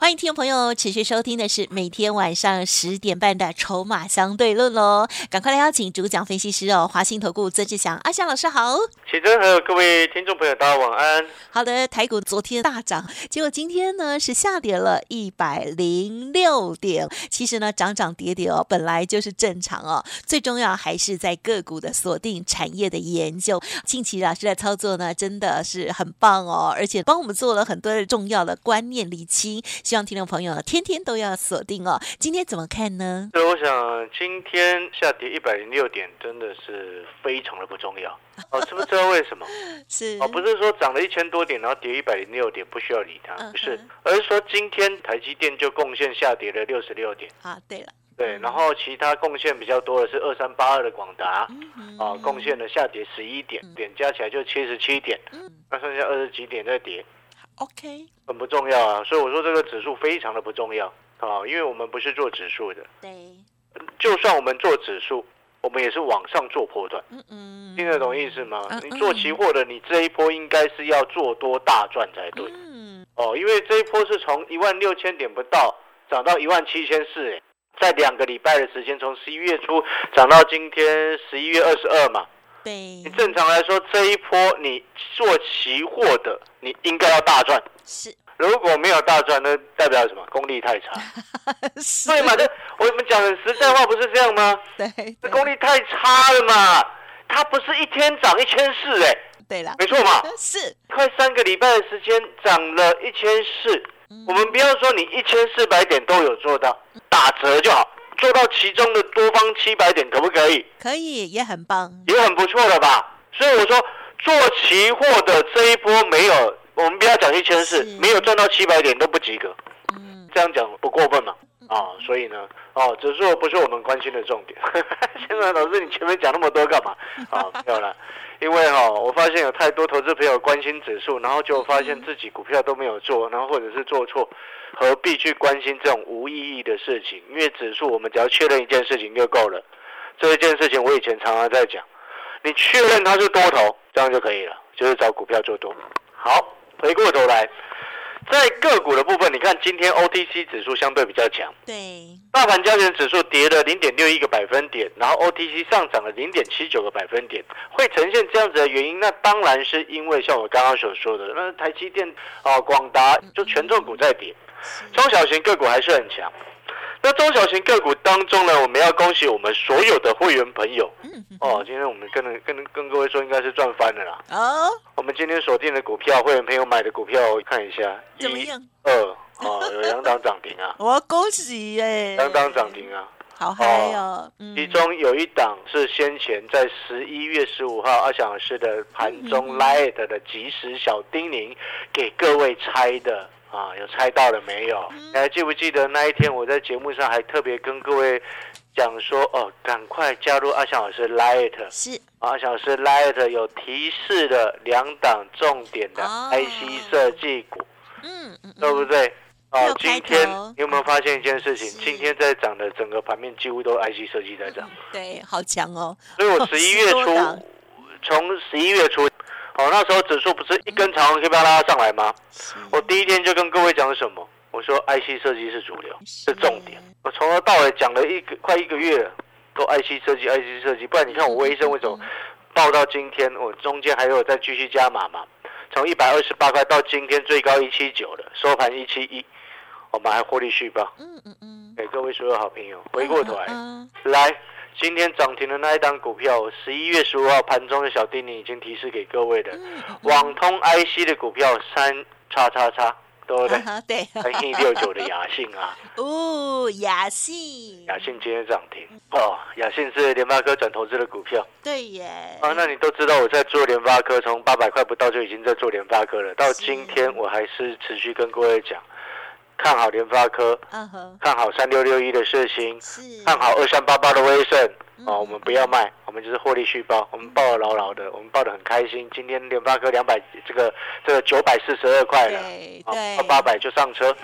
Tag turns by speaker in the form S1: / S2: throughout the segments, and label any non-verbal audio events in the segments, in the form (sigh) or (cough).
S1: 欢迎听众朋友持续收听的是每天晚上十点半的《筹码相对论》喽，赶快来邀请主讲分析师哦，华兴投顾曾志祥阿祥老师好。
S2: 启真还有各位听众朋友，大家晚安。
S1: 好的，台股昨天大涨，结果今天呢是下跌了一百零六点。其实呢，涨涨跌跌哦，本来就是正常哦。最重要还是在个股的锁定、产业的研究。近期老师的操作呢，真的是很棒哦，而且帮我们做了很多的重要的观念理清。希望听众朋友，天天都要锁定哦。今天怎么看呢？
S2: 所以我想今天下跌一百零六点，真的是非常的不重要。(laughs) 哦，知不知道为什么？
S1: 是
S2: 哦，不是说涨了一千多点，然后跌一百零六点，不需要理它，
S1: 嗯
S2: 不是，而是说今天台积电就贡献下跌了六十六点。
S1: 啊，对了，
S2: 对，然后其他贡献比较多的是二三八二的广达，
S1: 嗯
S2: 啊，贡献了下跌十一点，点加起来就七十七点，
S1: 嗯
S2: 那剩下二十几点在跌。
S1: ，OK，
S2: 很不重要啊，所以我说这个指数非常的不重要啊，因为我们不是做指数的，
S1: 对，
S2: 就算我们做指数，我们也是往上做波段，
S1: 嗯嗯，
S2: 听得懂意思吗？
S1: 嗯？
S2: 你做期货的，你这一波应该是要做多大赚才对。
S1: 嗯，
S2: 哦，因为这一波是从一万六千点不到涨到一万七千四，哎在两个礼拜的时间，从十一月初涨到今天十一月二十二嘛，
S1: 对
S2: 你，正常来说这一波你做期货的，你应该要大赚。
S1: 是，
S2: 如果没有大赚，那代表什么？功力太差。(laughs)
S1: 是
S2: 对嘛？这我们讲的实在话，不是这样吗？
S1: 对，对
S2: 这功力太差了嘛！它不是一天涨一千四，哎，
S1: 对了，
S2: 没错嘛，(laughs)
S1: 是，
S2: 快三个礼拜的时间涨了一千四。
S1: 嗯
S2: 我们不要说你一千四百点都有做到，打折就好，做到其中的多方七百点，可不可以？
S1: 可以，也很棒，
S2: 也很不错了吧？所以我说，做期货的这一波没有，我们不要讲一千四
S1: 是，
S2: 没有赚到七百点都不及格。
S1: 嗯，
S2: 这样讲不过分嘛？啊，所以呢，哦，指数不是我们关心的重点。(laughs) 现在老师，你前面讲那么多干嘛？啊，(laughs) 没有了，因为哈、我发现有太多投资朋友关心指数，然后就发现自己股票都没有做，然后或者是做错，何必去关心这种无意义的事情？因为指数我们只要确认一件事情就够了。这一件事情我以前常常在讲，你确认它是多头，这样就可以了，就是找股票做多。好，回过头来。在个股的部分，你看今天 OTC 指数相对比较强，
S1: 对，
S2: 大盘加权指数跌了零点六一个百分点，然后 OTC 上涨了零点七九个百分点，会呈现这样子的原因，那当然是因为像我刚刚所说的，那台积电啊、广达就权重股在跌，中小型个股还是很强。那中小型个股当中呢，我们要恭喜我们所有的会员朋友。
S1: 嗯，
S2: 哦，今天我们跟跟跟各位说，应该是赚翻了啦。
S1: 哦，
S2: 我们今天锁定的股票，会员朋友买的股票，我看一下，一
S1: 怎么样？
S2: 二哦，有两档涨停啊，(laughs)
S1: 我恭喜耶，
S2: 两档涨停啊，
S1: 好嗨哦，嗯。
S2: 其中有一档是先前在十一月十五号阿翔老师的盘中 Light 的即时小叮咛给各位猜的啊，有猜到了没有？你还记不记得那一天我在节目上还特别跟各位讲说哦，赶快加入阿翔老师 Light。
S1: 是，
S2: 阿翔老师 Light 有提示的两档重点的
S1: 哦
S2: IC 设计股。
S1: 嗯嗯，
S2: 对不对？哦
S1: 有，开
S2: 今天你有没有发现一件事情？今天在涨的整个盘面几乎都 IC 设计在涨，
S1: 对，好强哦，
S2: 所以我十一月初，从十一月初，哦，那时候指数不是一根长红 K 棒拉上来吗？我第一天就跟各位讲什么？我说 IC 设计是主流，是重点。我从头到尾讲了一个快一个月了，都 IC 设计，IC 设计。不然你看我微生为什么 (laughs) 报到今天？我中间还有再继续加码嘛？从一百二十八块到今天最高一七九了，收盘一七一，我们还获利续报。
S1: 嗯嗯嗯，
S2: 给各位所有好朋友，回过头来，
S1: 嗯
S2: 来，今天涨停的那一档股票，十一月十五号盘中的小叮咛已经提示给各位的，网通 IC 的股票三叉叉叉，对不对？
S1: 对，
S2: 三一六九的雅信啊，(laughs)
S1: 哦，雅信，
S2: 雅信今天涨停。哦，雅信是联发科转投资的股票。
S1: 对耶，
S2: 啊。那你都知道我在做联发科，从八百块不到就已经在做联发科了，到今天我还是持续跟各位讲，看好联发科，
S1: 嗯哼，
S2: 看好三六六一的世星，
S1: 是
S2: 看好二三八八的威盛。
S1: 嗯
S2: 哦，我们不要卖，我们就是获利续报，我们抱得牢牢的，我们抱得很开心。今天联发科两百，这个这个九百四十二块了，八百就上车，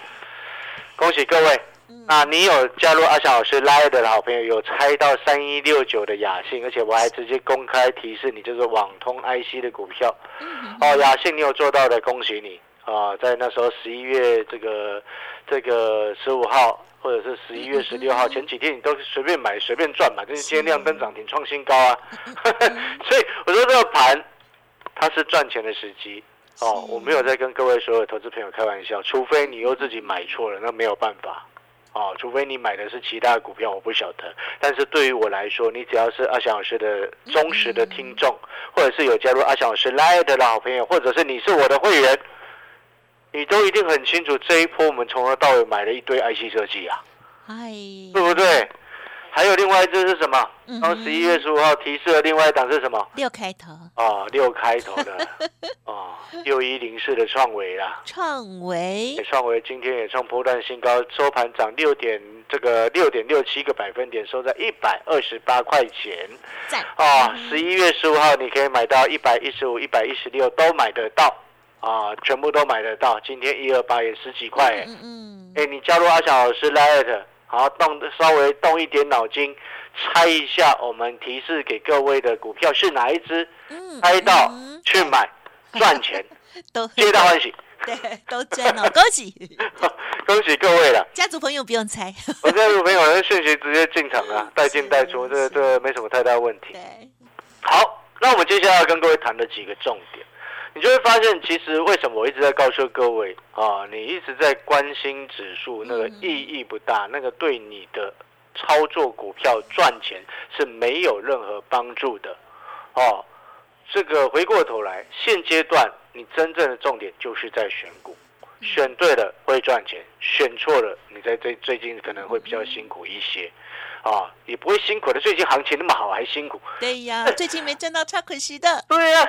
S2: 恭喜各位。
S1: 嗯
S2: 那你有加入阿翔老师 Live 的好朋友，有猜到三一六九的雅信，而且我还直接公开提示你，就是网通 IC 的股票。
S1: 嗯
S2: 哦，雅信你有做到的，恭喜你啊！在那时候十一月这个这个十五号，或者是十一月十六号前几天，你都随便买随便赚嘛，就是今天亮灯涨停创新高啊！(laughs) 所以我说这个盘它是赚钱的时机哦，我没有在跟各位所有投资朋友开玩笑，除非你又自己买错了，那没有办法。哦，除非你买的是其他的股票，我不晓得。但是对于我来说，你只要是阿翔老师的忠实的听众，或者是有加入阿翔老师 Live 的老朋友，或者是你是我的会员，你都一定很清楚这一波我们从头到尾买了一堆 IC 设计啊，
S1: 哎，
S2: 对不对？还有另外一只是什么？
S1: 嗯
S2: 刚十一月十五号提示的另外一档是什么？
S1: 六开头，
S2: 哦，六开头的哦，(laughs) 六一零四的创维啦。
S1: 创维
S2: 创维今天也创波段新高，收盘涨六点，这个六点六七个百分点，收在一百二十八块钱。
S1: 在
S2: 啊，十一月十五号你可以买到一百一十五、一百一十六都买得到啊，全部都买得到。今天一二八也十几块哎，
S1: 嗯嗯，
S2: 哎，你加入阿翔老师 Light，好动稍微动一点脑筋，猜一下我们提示给各位的股票是哪一只，
S1: 嗯
S2: 猜到
S1: 嗯
S2: 去买赚钱，(laughs)
S1: 都
S2: 皆大欢喜。(laughs)
S1: 对，都赚哦，(laughs) 恭喜
S2: 恭喜各位了！
S1: 家族朋友不用猜，
S2: 我家族朋友的讯息直接进场啊，带进带出，这个这个没什么太大问题。
S1: 对，
S2: 好，那我们接下来要跟各位谈的几个重点，你就会发现，其实为什么我一直在告诉各位啊，你一直在关心指数，那个意义不大，那个对你的操作股票赚钱是没有任何帮助的哦。这个回过头来，现阶段你真正的重点就是在选股，选对了会赚钱，选错了你在最最近可能会比较辛苦一些，啊，也不会辛苦的。最近行情那么好，还辛苦？
S1: 对呀，最近没赚到，超可惜的。(laughs)
S2: 对呀、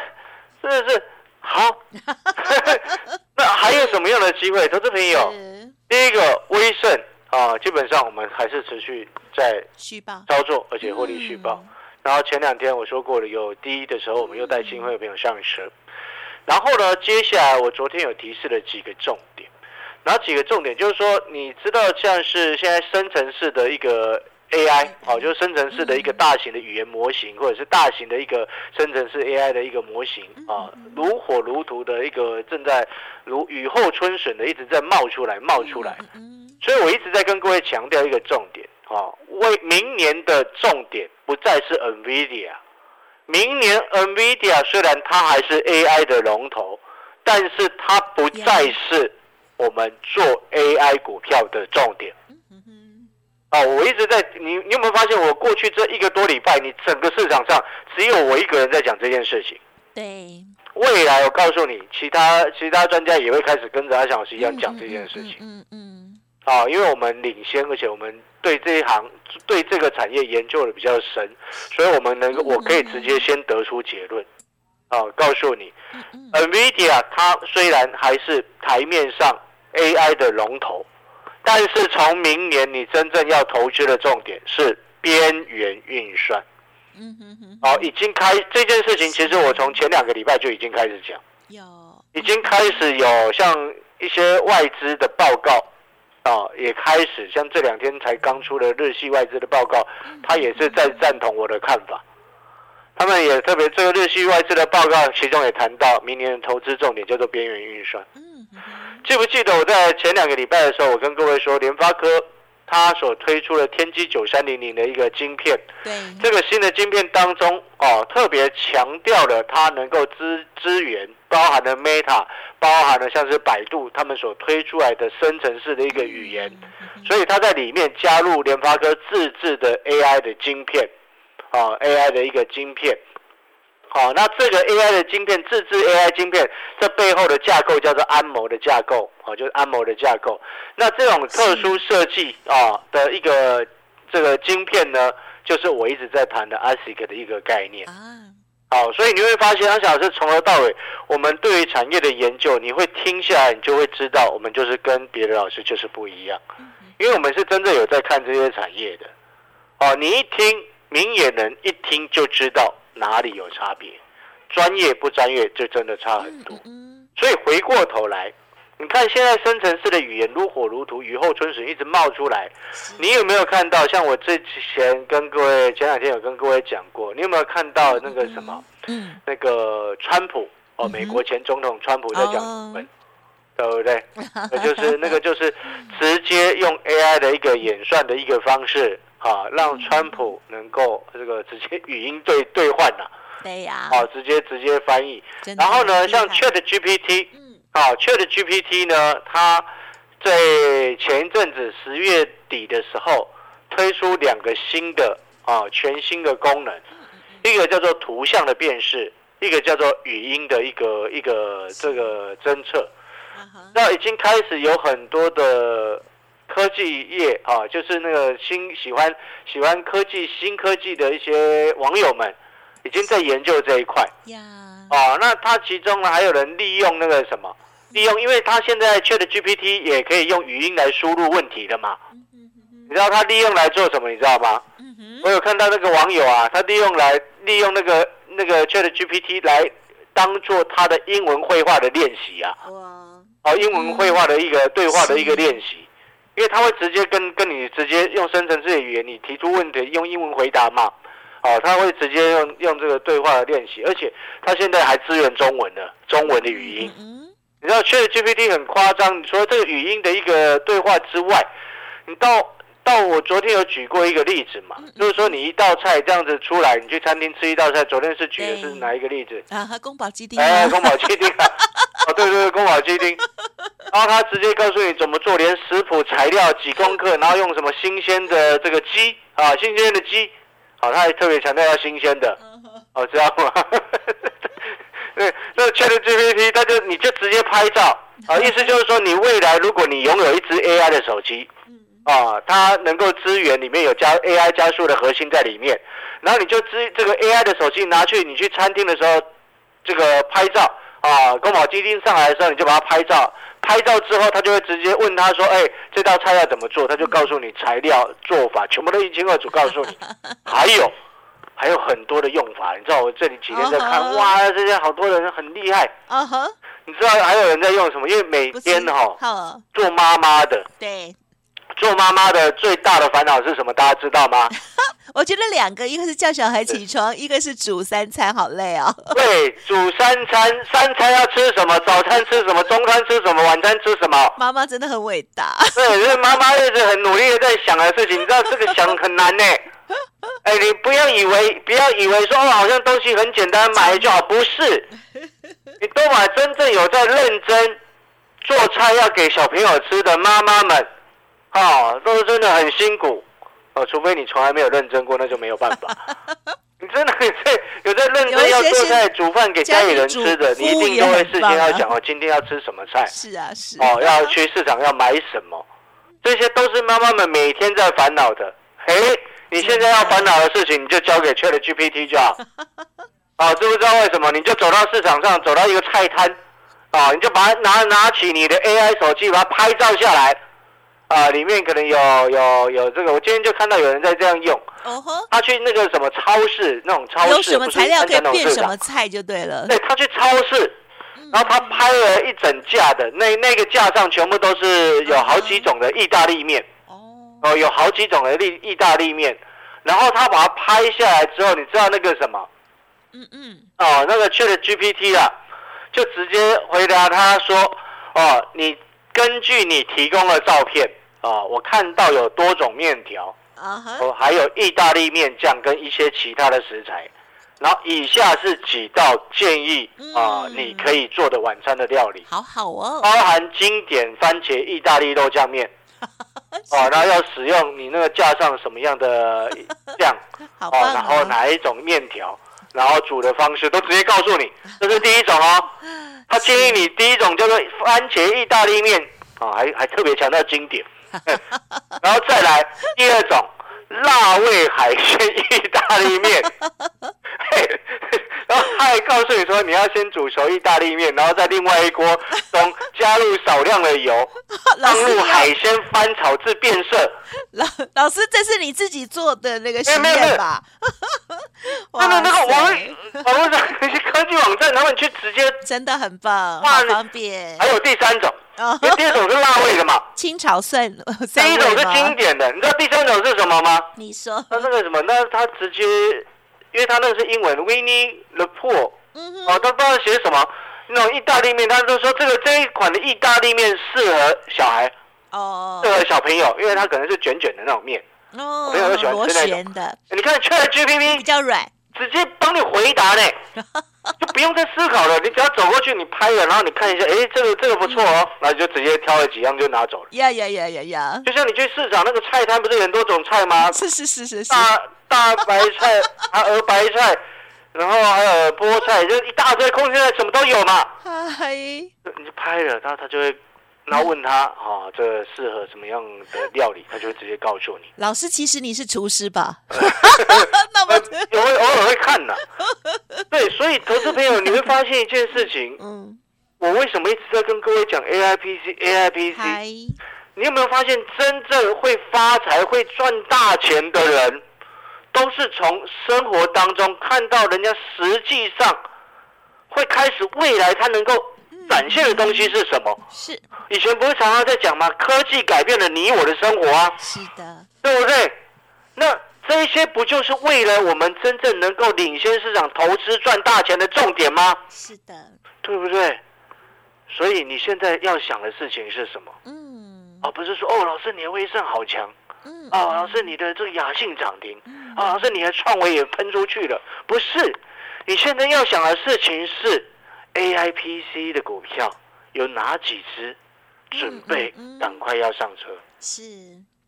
S2: 是不是好。(laughs) 那还有什么样的机会？投资朋友，第一个威盛啊，基本上我们还是持续在
S1: 续报，
S2: 操作，而且获利续报。然后前两天我说过了，有第一的时候，我们又带新会朋友上车。然后呢，接下来我昨天有提示了几个重点，哪几个重点？就是说，你知道像是现在深成式的一个 AI 哦，就是生成式的一个大型的语言模型，或者是大型的一个生成式 AI 的一个模型啊，如火如荼的一个正在如雨后春笋的一直在冒出来，冒出来。
S1: 嗯，
S2: 所以我一直在跟各位强调一个重点啊，为明年的重点不再是 NVIDIA，明年 NVIDIA 虽然它还是 AI 的龙头，但是它不再是我们做 AI 股票的重点。
S1: 嗯哼，
S2: 哦，我一直在你，你有没有发现我过去这一个多礼拜，你整个市场上只有我一个人在讲这件事情。
S1: 对，
S2: 未来我告诉你，其他其他专家也会开始跟着阿翔老师一样讲这件事情。
S1: 嗯嗯
S2: 啊，因为我们领先，而且我们对这一行、对这个产业研究的比较深，所以我们能够，我可以直接先得出结论。啊，告诉你，NVIDIA 它虽然还是台面上 AI 的龙头，但是从明年你真正要投资的重点是边缘运算。
S1: 嗯哼哼，
S2: 哦，已经开这件事情，其实我从前两个礼拜就已经开始讲。
S1: 有，
S2: 已经开始有像一些外资的报告啊，也开始像这两天才刚出的日系外资的报告，他也是在赞同我的看法。他们也特别这个日系外资的报告，其中也谈到明年的投资重点叫做边缘运算。记不记得我在前两个礼拜的时候，我跟各位说，联发科它所推出的天玑九三零零的一个晶片，
S1: 对，
S2: 这个新的晶片当中，哦，特别强调了它能够支支援，包含了 Meta，包含了像是百度他们所推出来的生成式的一个语言，所以它在里面加入联发科自制的 AI 的晶片，啊，AI 的一个晶片。好，那这个 AI 的晶片，自制 AI 晶片，这背后的架构叫做安谋的架构，哦，就是安谋的架构。那这种特殊设计啊的一个这个晶片呢，就是我一直在谈的 ASIC 的一个概念。
S1: 啊，
S2: 好，所以你会发现，安小老师从头到尾，我们对于产业的研究，你会听下来，你就会知道，我们就是跟别的老师就是不一样，因为我们是真正有在看这些产业的。哦，你一听，明眼人一听就知道哪里有差别，专业不专业就真的差很多。所以回过头来，你看现在生成式的语言如火如荼，雨后春笋一直冒出来。你有没有看到？像我之前跟各位前两天有跟各位讲过，你有没有看到那个什么？嗯，那个川普哦，美国前总统川普在讲文，对不对？那 (laughs) 就是那个就是直接用 AI 的一个演算的一个方式啊，让川普能够这个直接语音对兑换呐。
S1: 对呀。
S2: 哦，直接直接翻译。然后呢，像 Chat GPT，嗯，好，Chat GPT 呢，它在前一阵子十月底的时候推出两个新的啊，全新的功能。一个叫做图像的辨识，一个叫做语音的一个一个这个侦测。那已经开始有很多的科技业啊，就是那个新喜欢喜欢科技新科技的一些网友们，已经在研究这一块。呀。哦，那他其中呢还有人利用那个什么，利用，因为他现在 Chat GPT 也可以用语音来输入问题的嘛。你知道他利用来做什么？你知道吗？我有看到那个网友啊，他利用来利用那个那个 Chat GPT 来当做他的英文绘画的练习啊。哦，英文绘画的一个对话的一个练习，因为他会直接跟跟你直接用生成式语言，你提出问题用英文回答嘛。哦，他会直接用用这个对话的练习，而且他现在还支援中文的中文的语音。你知道 Chat GPT 很夸张，除了这个语音的一个对话之外，你到。到我昨天有举过一个例子嘛，就是说你一道菜这样子出来，你去餐厅吃一道菜，昨天是举的是哪一个例子？
S1: 啊，宫保鸡丁。
S2: 哎，宫保鸡丁啊，(laughs) 哦，对对对，宫保鸡丁。然后他直接告诉你怎么做，连食谱、材料、几公克，然后用什么新鲜的这个鸡啊，新鲜的鸡，好，他还特别强调要新鲜的，哦，知道吗？(laughs) 对，那 Chat GPT，他就你就直接拍照啊，意思就是说，你未来如果你拥有一只 AI 的手机。啊，它能够支援里面有加 AI 加速的核心在里面，然后你就支这个 AI 的手机拿去，你去餐厅的时候，这个拍照啊，宫保鸡丁上来的时候，你就把它拍照，拍照之后，他就会直接问他说，哎，这道菜要怎么做？他就告诉你材料、做法，全部都一清二楚告诉你。(laughs) 还有，还有很多的用法，你知道我这里几天在看，哇，这些好多人很厉害。啊哈，你知道还有人在用什么？因为每天哈，做妈妈的，
S1: 对。
S2: 做妈妈的最大的烦恼是什么？大家知道吗？(laughs)
S1: 我觉得两个，一个是叫小孩起床，一个是煮三餐，好累哦。(laughs)
S2: 对，煮三餐，三餐要吃什么？早餐吃什么？中餐吃什么？晚餐吃什么？
S1: 妈妈真的很伟大。
S2: 对，因为妈妈一直很努力的在想的事情，你知道这个想很难呢。(laughs) 哎，你不要以为，不要以为说哦，好像东西很简单，买就好，不是。你都把真正有在认真做菜要给小朋友吃的妈妈们。哦，都是真的很辛苦，哦，除非你从来没有认真过，那就没有办法。(laughs) 你真的有在有在认真要做菜煮饭给家里人吃的，你一定都会事先要讲哦，今天要吃什么菜？
S1: 是啊，是
S2: 哦，要去市场要买什么？这些都是妈妈们每天在烦恼的。哎，你现在要烦恼的事情，你就交给 Chat GPT 就好。啊，(laughs) 知不知道为什么？你就走到市场上，走到一个菜摊，啊，你就把它拿拿起你的 AI 手机，把它拍照下来。啊，里面可能有有有这个，我今天就看到有人在这样用。哦呵，他去那个什么超市，那种超市，
S1: 有什么材料可以变什么菜就对了。
S2: 对，他去超市，然后他拍了一整架的，那那个架上全部都是有好几种的意大利面。哦，哦，有好几种的意意大利面，然后他把它拍下来之后，你知道那个什么？嗯嗯。哦，那个 Chat GPT 啊，就直接回答他说：“哦，你。”根据你提供的照片啊，我看到有多种面条，啊哦，还有意大利面酱跟一些其他的食材，然后以下是几道建议啊，你可以做的晚餐的料理，
S1: 好好哦，
S2: 包含经典番茄意大利肉酱面，(laughs) 哦，然后要使用你那个架上什么样的酱，(laughs)
S1: 哦，
S2: 然后哪一种面条，然后煮的方式都直接告诉你，(laughs) 这是第一种哦。(laughs) 他建议你第一种叫做番茄意大利面啊，还还特别强调经典，(laughs) 然后再来第二种辣味海鲜意大利面，(laughs) 然后他还告诉你说，你要先煮熟意大利面，然后在另外一锅中加入少量的油，(laughs) 放入海
S1: 要
S2: 鲜翻炒至变色。(laughs)
S1: 老老师，这是你自己做的那个实验吧？
S2: 那个那个
S1: 哇
S2: 网
S1: 塞
S2: 网络上那些科技网站，他们去直接。
S1: 真的很棒，
S2: 哇你
S1: 好方便
S2: 还有第三种，
S1: 哦
S2: 因为第二种是辣味的嘛，
S1: 清炒蒜
S2: 第一种是经典的。你知道第三种是什么吗？
S1: 你说，
S2: 那那个什么，那他直接，因为他那个是英文 Winnie the Pooh，哦，他不知道写什么。那种意大利面，他就说这个这一款的意大利面适合小孩，
S1: 哦。
S2: 适合小朋友，因为它可能是卷卷的那种面。
S1: 哦
S2: 朋友就喜欢吃那种。
S1: 旋的，
S2: 你看 Chat
S1: 比
S2: GPT
S1: 较软，
S2: 直接帮你回答呢，(laughs) 就不用再思考了，你只要走过去，你拍了，然后你看一下，哎，这个这个不错哦，然后就直接挑了几样就拿走了。
S1: 呀呀呀呀呀，
S2: 就像你去市场那个菜摊，不是有很多种菜吗？
S1: 是是是是是，
S2: 大大白菜，(laughs) 啊鹅白菜，然后还有菠菜，就一大堆，空心菜什么都有嘛。
S1: 嗨，
S2: 你就拍了，然后他就会，然后问他啊，这适合什么样的料理，他就会直接告诉你。
S1: 老师，其实你是厨师吧？(laughs) 那么
S2: 呃，有会偶尔会看呐，(laughs) 对，所以投资朋友你会发现一件事情，
S1: 嗯，
S2: 我为什么一直在跟各位讲 AIPC AIPC？你有没有发现，真正会发财、会赚大钱的人，都是从生活当中看到人家实际上会开始未来他能够展现的东西是什么？
S1: 是
S2: 以前不是常常在讲吗？科技改变了你我的生活啊，
S1: 是的，
S2: 对不对？那这一些不就是为了我们真正能够领先市场、投资赚大钱的重点吗？
S1: 是的，
S2: 对不对？所以你现在要想的事情是什么？
S1: 嗯
S2: 而不是说哦，老师你的威盛好强。
S1: 嗯，
S2: 哦，老师，你的这个雅信涨停，啊，老师，你的创维也喷出去了，不是？你现在要想的事情是 AIPC 的股票有哪几只准备赶快要上车？
S1: 是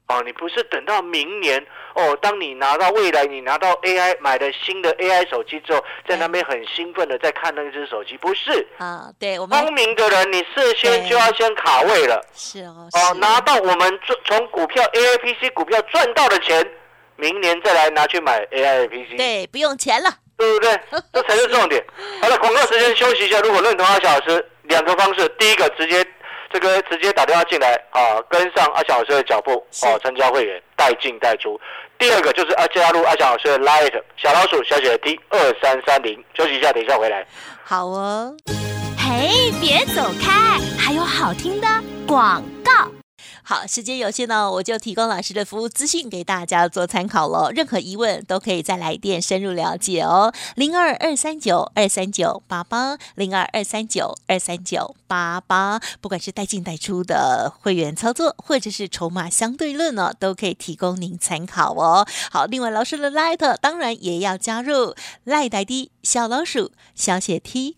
S2: 哦，你不是等到明年哦，当你拿到未来你拿到 AI 买的新的 AI 手机之后，在那边很兴奋的在看那只手机，不是？
S1: 啊，对我们
S2: 聪明的人，你事先就要先卡位了。
S1: 是哦，
S2: 哦，拿到我们赚从股票 AIPC 股票赚到的钱，明年再来拿去买 AIPC，
S1: 对，不用钱了，
S2: 对不对？(laughs) 这才是重点。好了，广告时间休息一下。如果认同阿小老师，两个方式，第一个直接这个直接打电话进来啊，跟上阿小老师的脚步哦，参加会员带进带出。第二个就是啊，加入阿小老师的 Light 小老鼠小姐的 T 二三三零。休息一下，等一下回来。
S1: 好哦。
S3: 嘿，别走开，还有好听的广告。
S1: 好，时间有限呢，我就提供老师的服务资讯给大家做参考喽。任何疑问都可以再来电深入了解哦。零二二三九二三九八八，零二二三九二三九八八，不管是带进带出的会员操作，或者是筹码相对论呢，都可以提供您参考哦。好，另外老师的 Light 当然也要加入赖呆的小老鼠小写 T。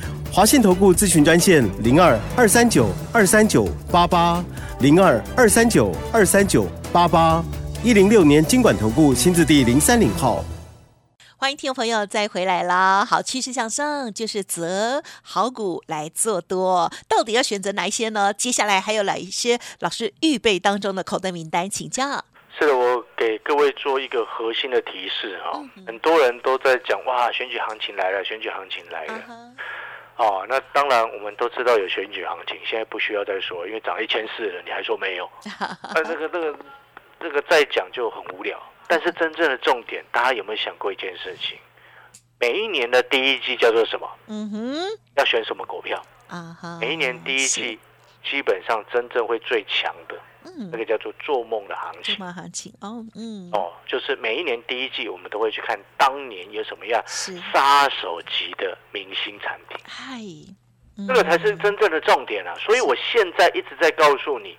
S4: 华信投顾咨询专线零二二三九二三九八八零二二三九二三九八八一零六年经管投顾新字第零三零号。
S1: 欢迎听众朋友再回来啦！好，趋势向上就是择好股来做多，到底要选择哪一些呢？接下来还有哪一些老师预备当中的口袋名单，请教。
S2: 是的，我给各位做一个核心的提示啊、
S1: 嗯
S2: 很多人都在讲哇，选举行情来了，选举行情来了。哦，那当然我们都知道有选举行情，现在不需要再说，因为涨一千四了，你还说没有？那 (laughs) 这个这个这个再讲就很无聊。但是真正的重点，大家有没有想过一件事情？每一年的第一季叫做什么？
S1: 嗯哼，
S2: 要选什么股票？
S1: 啊哈，
S2: 每一年第一季基本上真正会最强的，那
S1: 嗯，
S2: 个叫做做梦的行
S1: 筹
S2: 情。
S1: 梦行情哦，嗯，
S2: 哦，就是每一年第一季，我们都会去看当年有什么样，杀手级的明星产品，
S1: 嗨，
S2: 这个才是
S1: 嗯
S2: 真正的重点啊！所以我现在一直在告诉你，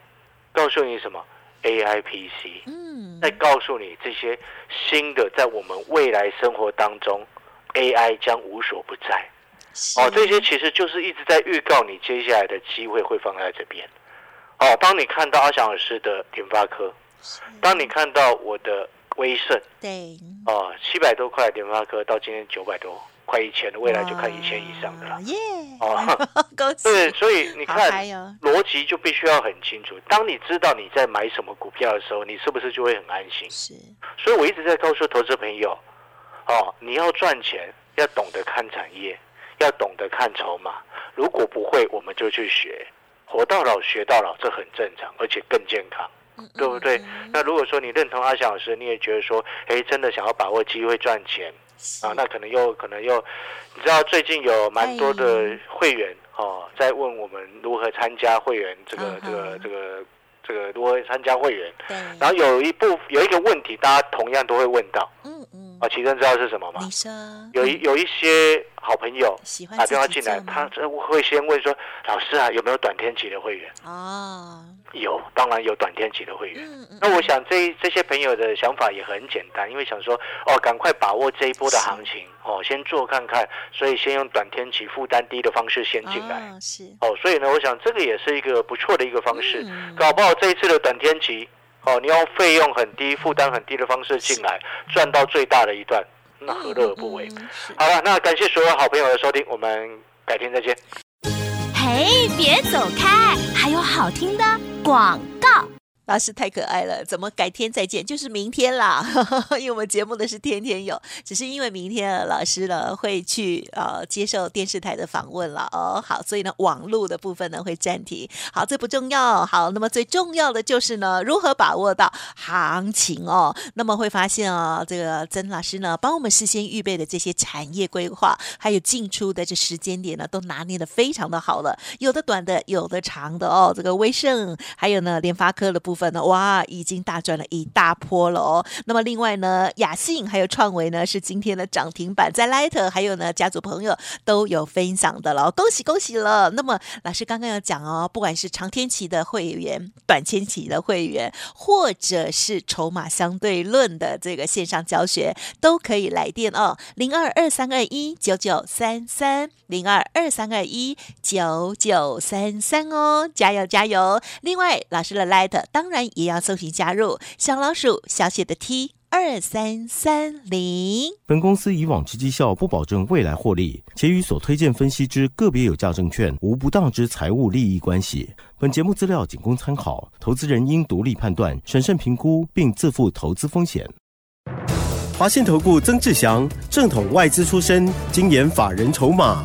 S2: 告诉你什么？AIPC，
S1: 嗯，
S2: 在告诉你这些新的，在我们未来生活当中，AI 将无所不在。哦，这些其实就是一直在预告你接下来的机会会放在这边。哦，当你看到阿翔老师的联发科，当你看到我的威盛，
S1: 对，
S2: 哦，七百多块联发科到今天九百多，快一千了，未来就看一千以上的了。
S1: 耶！
S2: 哦！(laughs) 对，所以你看逻辑就必须要很清楚。当你知道你在买什么股票的时候，你是不是就会很安心？
S1: 是，
S2: 所以我一直在告诉投资朋友，哦，你要赚钱要懂得看产业，要懂得看筹码。如果不会，我们就去学，活到老学到老，这很正常，而且更健康。对不对？那如果说你认同阿翔老师，你也觉得说，哎，真的想要把握机会赚钱啊，那可能又可能又，你知道最近有蛮多的会员哦，在问我们如何参加会员这个这个这个这个如何参加会员，
S1: 对，
S2: 然后有一部有一个问题，大家同样都会问到啊，奇珍知道是什么吗
S1: 你？说
S2: 有一有一些好朋友打电话进来，他这会先问说，老师啊，有没有短天期的会员？
S1: 哦，
S2: 有，当然有短天期的会员。
S1: 嗯嗯，
S2: 那我想这这些朋友的想法也很简单，因为想说哦，赶快把握这一波的行情哦，先做看看，所以先用短天期负担低的方式先进来
S1: 哦是，
S2: 哦，所以呢，我想这个也是一个不错的一个方式，
S1: 嗯
S2: 搞不好这一次的短天期哦，你用费用很低、负担很低的方式进来，赚到最大的一段，那何乐而不为？
S1: 嗯嗯
S2: 好了，那感谢所有好朋友的收听，我们改天再见。
S3: 嘿，别走开，还有好听的广告。
S1: 老师太可爱了，怎么改天再见？就是明天啦，(laughs) 因为我们节目的是天天有，只是因为明天老师呢会去呃接受电视台的访问了哦。好，所以呢网络的部分呢会暂停。好，这不重要。好，那么最重要的就是呢如何把握到行情哦。那么会发现哦，这个曾老师呢帮我们事先预备的这些产业规划，还有进出的这时间点呢，都拿捏的非常的好了。有的短的，有的长的哦。这个威盛还有呢联发科的部分分呢，哇，已经大赚了一大波了哦。那么另外呢，雅信还有创维呢是今天的涨停板，在 Light 还有呢家族朋友都有分享的了，恭喜恭喜了。那么老师刚刚有讲哦，不管是长天期的会员、短天期的会员，或者是筹码相对论的这个线上教学，都可以来电哦，零二二三二一九九三三，零二二三二一九九三三哦，加油加油！另外，老师的 Light 当然也要搜寻加入小老鼠小写的 T 二三三零。
S4: 本公司以往之绩效不保证未来获利，且与所推荐分析之个别有价证券无不当之财务利益关系。本节目资料仅供参考，投资人应独立判断、审慎评估，并自负投资风险。华信投顾曾志祥，正统外资出身，精研法人筹码，